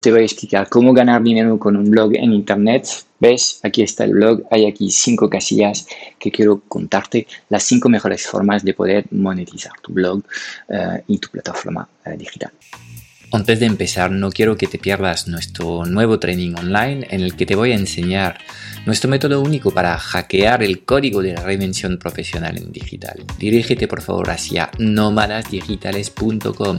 te voy a explicar cómo ganar dinero con un blog en Internet. ¿Ves? Aquí está el blog. Hay aquí cinco casillas que quiero contarte. Las cinco mejores formas de poder monetizar tu blog eh, y tu plataforma eh, digital. Antes de empezar, no quiero que te pierdas nuestro nuevo training online en el que te voy a enseñar nuestro método único para hackear el código de la reinvención profesional en digital. Dirígete por favor hacia nómadasdigitales.com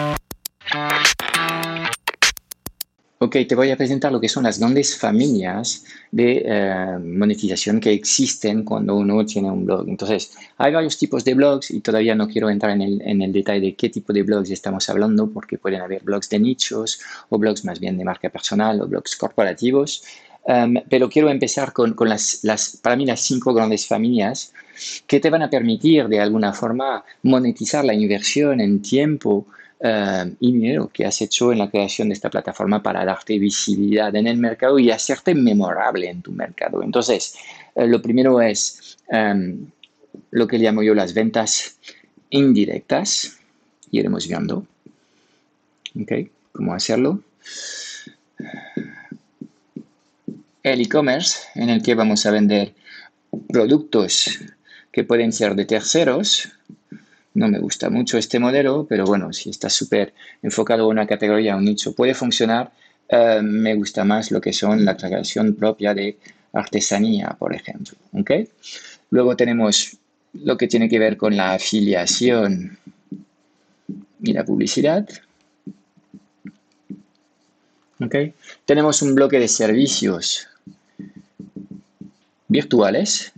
Ok, te voy a presentar lo que son las grandes familias de eh, monetización que existen cuando uno tiene un blog. Entonces, hay varios tipos de blogs y todavía no quiero entrar en el, en el, detalle de qué tipo de blogs estamos hablando porque pueden haber blogs de nichos o blogs más bien de marca personal o blogs corporativos. Um, pero quiero empezar con, con las, las, para mí, las cinco grandes familias que te van a permitir de alguna forma monetizar la inversión en tiempo y dinero que has hecho en la creación de esta plataforma para darte visibilidad en el mercado y hacerte memorable en tu mercado. Entonces, uh, lo primero es um, lo que llamo yo las ventas indirectas. Iremos viendo. ¿Ok? ¿Cómo hacerlo? el e-commerce en el que vamos a vender productos que pueden ser de terceros. No me gusta mucho este modelo, pero bueno, si está súper enfocado en una categoría, un nicho, puede funcionar. Eh, me gusta más lo que son la creación propia de artesanía, por ejemplo. ¿okay? Luego tenemos lo que tiene que ver con la afiliación y la publicidad. ¿okay? Tenemos un bloque de servicios virtuales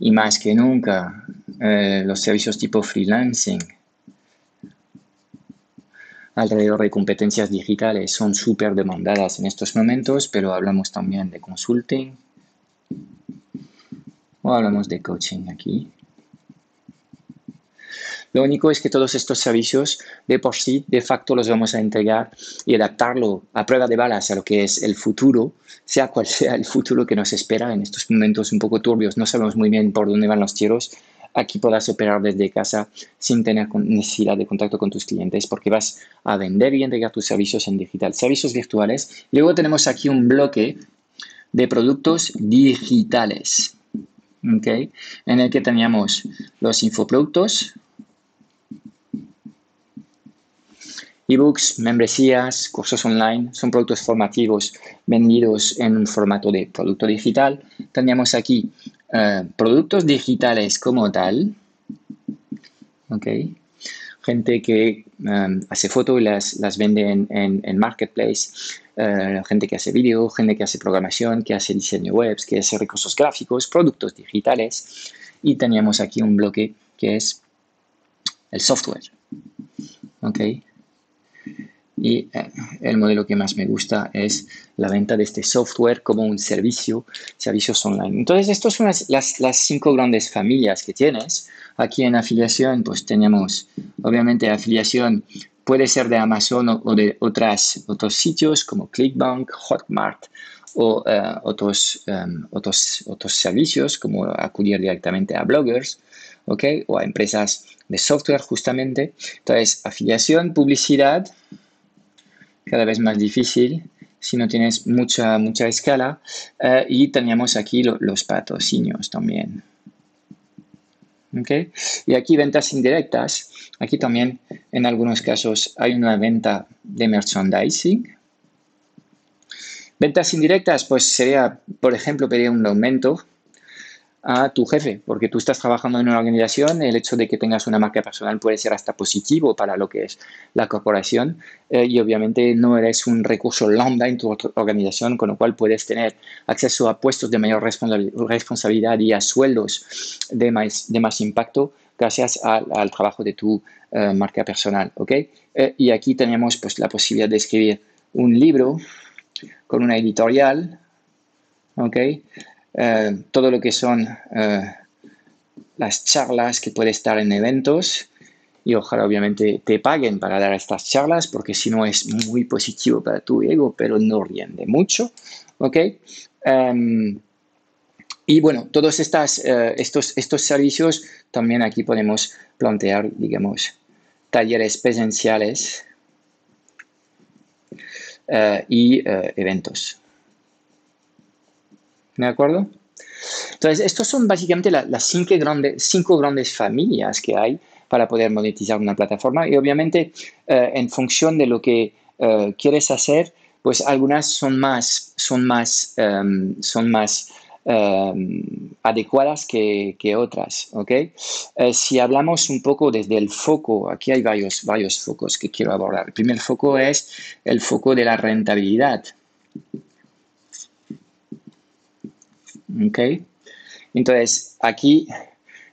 y más que nunca eh, los servicios tipo freelancing alrededor de competencias digitales son súper demandadas en estos momentos, pero hablamos también de consulting o hablamos de coaching aquí. Lo único es que todos estos servicios de por sí, de facto, los vamos a entregar y adaptarlo a prueba de balas a lo que es el futuro, sea cual sea el futuro que nos espera en estos momentos un poco turbios. No sabemos muy bien por dónde van los tiros. Aquí podrás operar desde casa sin tener necesidad de contacto con tus clientes porque vas a vender y entregar tus servicios en digital, servicios virtuales. Luego tenemos aquí un bloque de productos digitales. En el que teníamos los infoproductos, Ebooks, membresías, cursos online son productos formativos vendidos en un formato de producto digital. Teníamos aquí eh, productos digitales como tal. Gente que eh, hace fotos y las, las vende en, en, Marketplace. Eh, gente que hace vídeo, gente que hace programación, que hace diseño web, que hace recursos gráficos, productos digitales. Y teníamos aquí un bloque que es el software. Okay. Y eh, el modelo que más me gusta es la venta de este software como un servicio, servicios online. Entonces, estas son las, las, cinco grandes familias que tienes. Aquí en afiliación, pues tenemos, obviamente, afiliación puede ser de Amazon o, de otras, otros sitios como Clickbank, Hotmart o uh, otros, um, otros, otros servicios como acudir directamente a bloggers. ¿okay? o a empresas de software justamente. Entonces, afiliación, publicidad, cada vez más difícil si no tienes mucha, mucha escala. Eh, y teníamos aquí los patrocinios también. ¿Okay? Y aquí ventas indirectas. Aquí también en algunos casos hay una venta de merchandising. Ventas indirectas, pues sería, por ejemplo, pedir un aumento a tu jefe, porque tú estás trabajando en una organización, el hecho de que tengas una marca personal puede ser hasta positivo para lo que es la corporación eh, y obviamente no eres un recurso lambda en tu organización, con lo cual puedes tener acceso a puestos de mayor responsabilidad y a sueldos de más, de más impacto gracias al, trabajo de tu eh, marca personal, ¿ok? Eh, y aquí tenemos pues la posibilidad de escribir un libro con una editorial, ¿ok? Eh, todo lo que son eh, las charlas que puede estar en eventos y ojalá obviamente te paguen para dar estas charlas porque si no es muy positivo para tu ego, pero no riende mucho, ¿ok? Em, y bueno, todos eh, estos, estos servicios también aquí podemos plantear, digamos, talleres presenciales y eventos. ¿De acuerdo? Entonces, estos son básicamente las cinco grandes, cinco grandes familias que hay para poder monetizar una plataforma y obviamente en función de lo que quieres hacer, pues algunas son más, son más, em, son más Em, adecuadas que, otras. ¿okay? Eh, si hablamos un poco desde el foco, aquí hay varios, varios focos que quiero abordar. El primer foco es el foco de la rentabilidad. ¿Okay? Entonces, aquí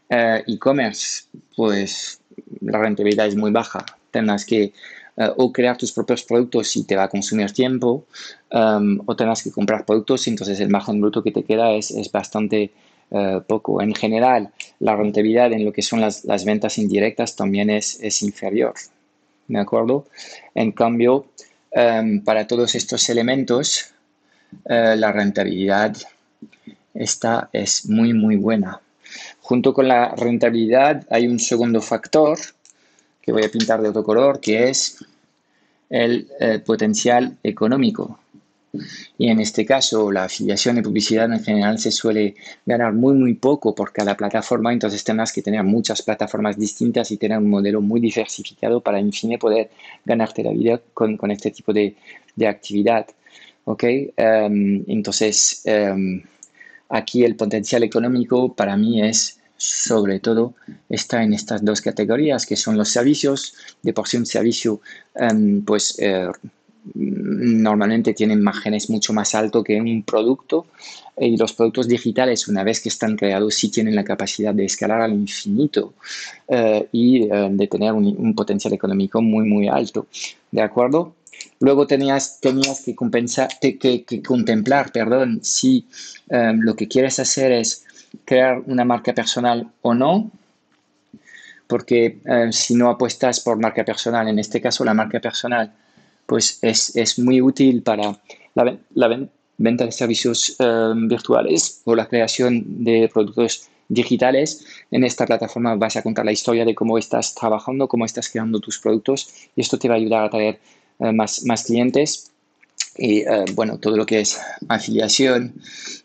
eh, e-commerce, pues la rentabilidad es muy baja. Tendrás que eh, o crear tus propios productos y te va a consumir tiempo, um, o tengas que comprar productos y entonces el margen bruto que te queda es, es bastante uh, poco. En general, la rentabilidad en lo que son las, las ventas indirectas también es, es, inferior. ¿De acuerdo? En cambio, um, para todos estos elementos, la rentabilidad esta es muy, muy buena. Junto con la rentabilidad hay un segundo factor que voy a pintar de otro color, que es el eh, potencial económico. Y en este caso, la afiliación de publicidad en general se suele ganar muy, muy poco por cada plataforma, entonces tendrás que tener muchas plataformas distintas y tener un modelo muy diversificado para, en fin, poder ganarte la vida con, este tipo de, actividad. ¿Ok? Em, entonces, em, aquí el potencial económico para mí es sobre todo está en estas dos categorías que son los servicios. De por sí un servicio em, pues eh, normalmente tienen márgenes mucho más altos que un producto y los productos digitales una vez que están creados sí tienen la capacidad de escalar al infinito eh, y eh, de tener un, potencial económico muy muy alto. ¿De acuerdo? Luego tenías, tenías que, compensar, que, que, contemplar perdón, si em, lo que quieres hacer es crear una marca personal o no, porque eh, si no apuestas por marca personal, en este caso la marca personal, pues es, muy útil para la, venta de servicios eh, virtuales o la creación de productos digitales. En esta plataforma vas a contar la historia de cómo estás trabajando, cómo estás creando tus productos y esto te va a ayudar a traer más, más clientes y eh, bueno, todo lo que es afiliación,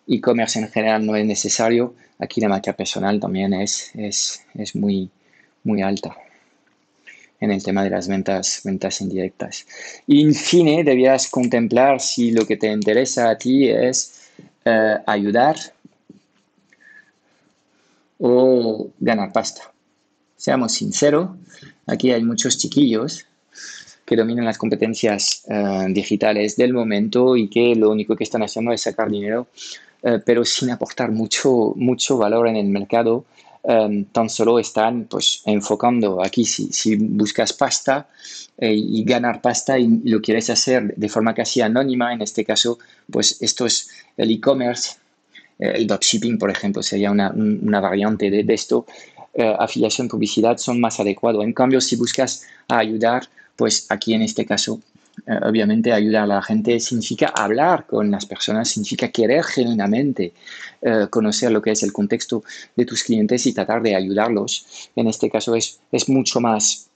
e-commerce en general no es necesario. Aquí la marca personal también es, es, es muy, muy alta en el tema de las ventas, ventas indirectas. Y en fin, debías contemplar si lo que te interesa a ti es eh, ayudar o ganar pasta. Seamos sinceros, aquí hay muchos chiquillos que dominan las competencias eh, digitales del momento y que lo único que están haciendo es sacar dinero, eh, pero sin aportar mucho, mucho valor en el mercado. Eh, tan solo están pues, enfocando aquí, si, si buscas pasta y ganar pasta y lo quieres hacer de forma casi anónima, en este caso, pues esto es el e-commerce, el dropshipping, por ejemplo, sería una, una variante de, de esto. afiliación, publicidad son más adecuados. En cambio, si buscas ayudar pues aquí en este caso, eh, obviamente ayudar a la gente significa hablar con las personas, significa querer genuinamente eh, conocer lo que es el contexto de tus clientes y tratar de ayudarlos. En este caso es, es mucho más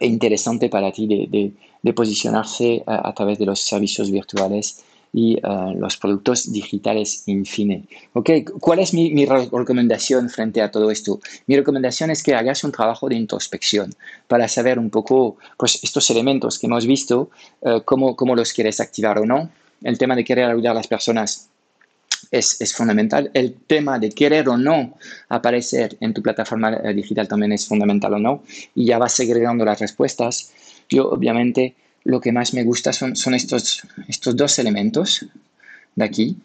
interesante para ti de, posicionarse a, a, través de los servicios virtuales y uh, los productos digitales en fin. Okay. ¿Cuál es mi, recomendación frente a todo esto? Mi recomendación es que hagas un trabajo de introspección para saber un poco pues, estos elementos que hemos visto, uh, cómo, cómo, los quieres activar o no. El tema de querer ayudar a las personas es, es, fundamental. El tema de querer o no aparecer en tu plataforma eh, digital también es fundamental o no. Y ya vas segregando las respuestas. Yo obviamente lo que más me gusta son, son estos, estos dos elementos de aquí.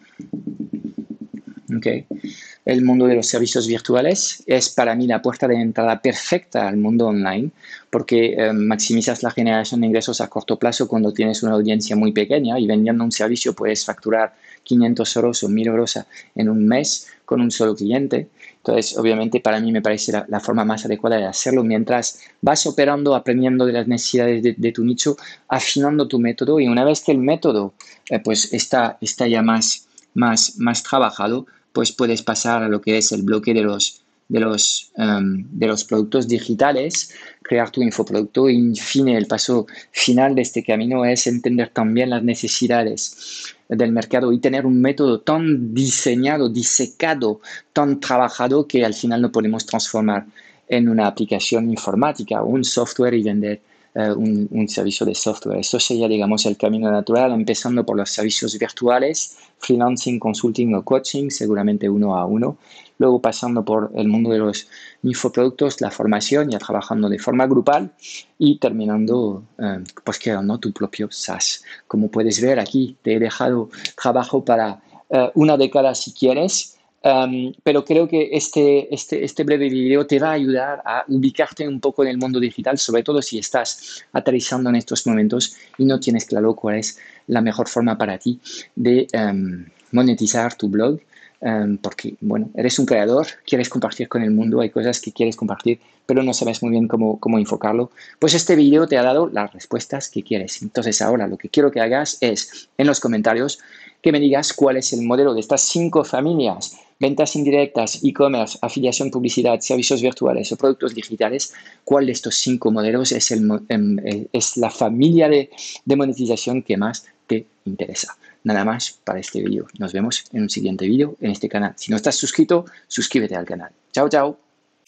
El mundo de los servicios virtuales es para mí la puerta de entrada perfecta al mundo online porque eh, maximizas la generación de ingresos a corto plazo cuando tienes una audiencia muy pequeña y vendiendo un servicio puedes facturar 500 euros o 1000 euros en un mes con un solo cliente. Entonces, obviamente, para mí me parece la, forma más adecuada de hacerlo mientras vas operando, aprendiendo de las necesidades de, tu nicho, afinando tu método y una vez que el método eh, pues está, está ya más, más, más trabajado, pues puedes pasar a lo que es el bloque de los, de los, em, de los productos digitales, crear tu infoproducto y, en fin, el paso final de este camino es entender también las necesidades del mercado y tener un método tan diseñado, disecado, tan trabajado que al final no podemos transformar en una aplicación informática o un software y vender eh, un, servicio de software. Eso sería, digamos, el camino natural, empezando por los servicios virtuales, freelancing, consulting o coaching, seguramente uno a uno. Luego pasando por el mundo de los infoproductos, la formación, ya trabajando de forma grupal y terminando, eh, pues creando tu propio SaaS. Como puedes ver aquí, te he dejado trabajo para eh, una década si quieres pero creo que este, este, este breve video te va a ayudar a ubicarte un poco en el mundo digital, sobre todo si estás aterrizando en estos momentos y no tienes claro cuál es la mejor forma para ti de monetizar tu blog. porque, bueno, eres un creador, quieres compartir con el mundo, hay cosas que quieres compartir, pero no sabes muy bien cómo, cómo enfocarlo. Pues este video te ha dado las respuestas que quieres. Entonces ahora lo que quiero que hagas es en los comentarios que me digas cuál es el modelo de estas cinco familias ventas indirectas, e-commerce, afiliación, publicidad, servicios virtuales o productos digitales, ¿cuál de estos cinco modelos es, em, la familia de monetización que más te interesa? Nada más para este vídeo. Nos vemos en un siguiente vídeo en este canal. Si no estás suscrito, suscríbete al canal. Chao, chao.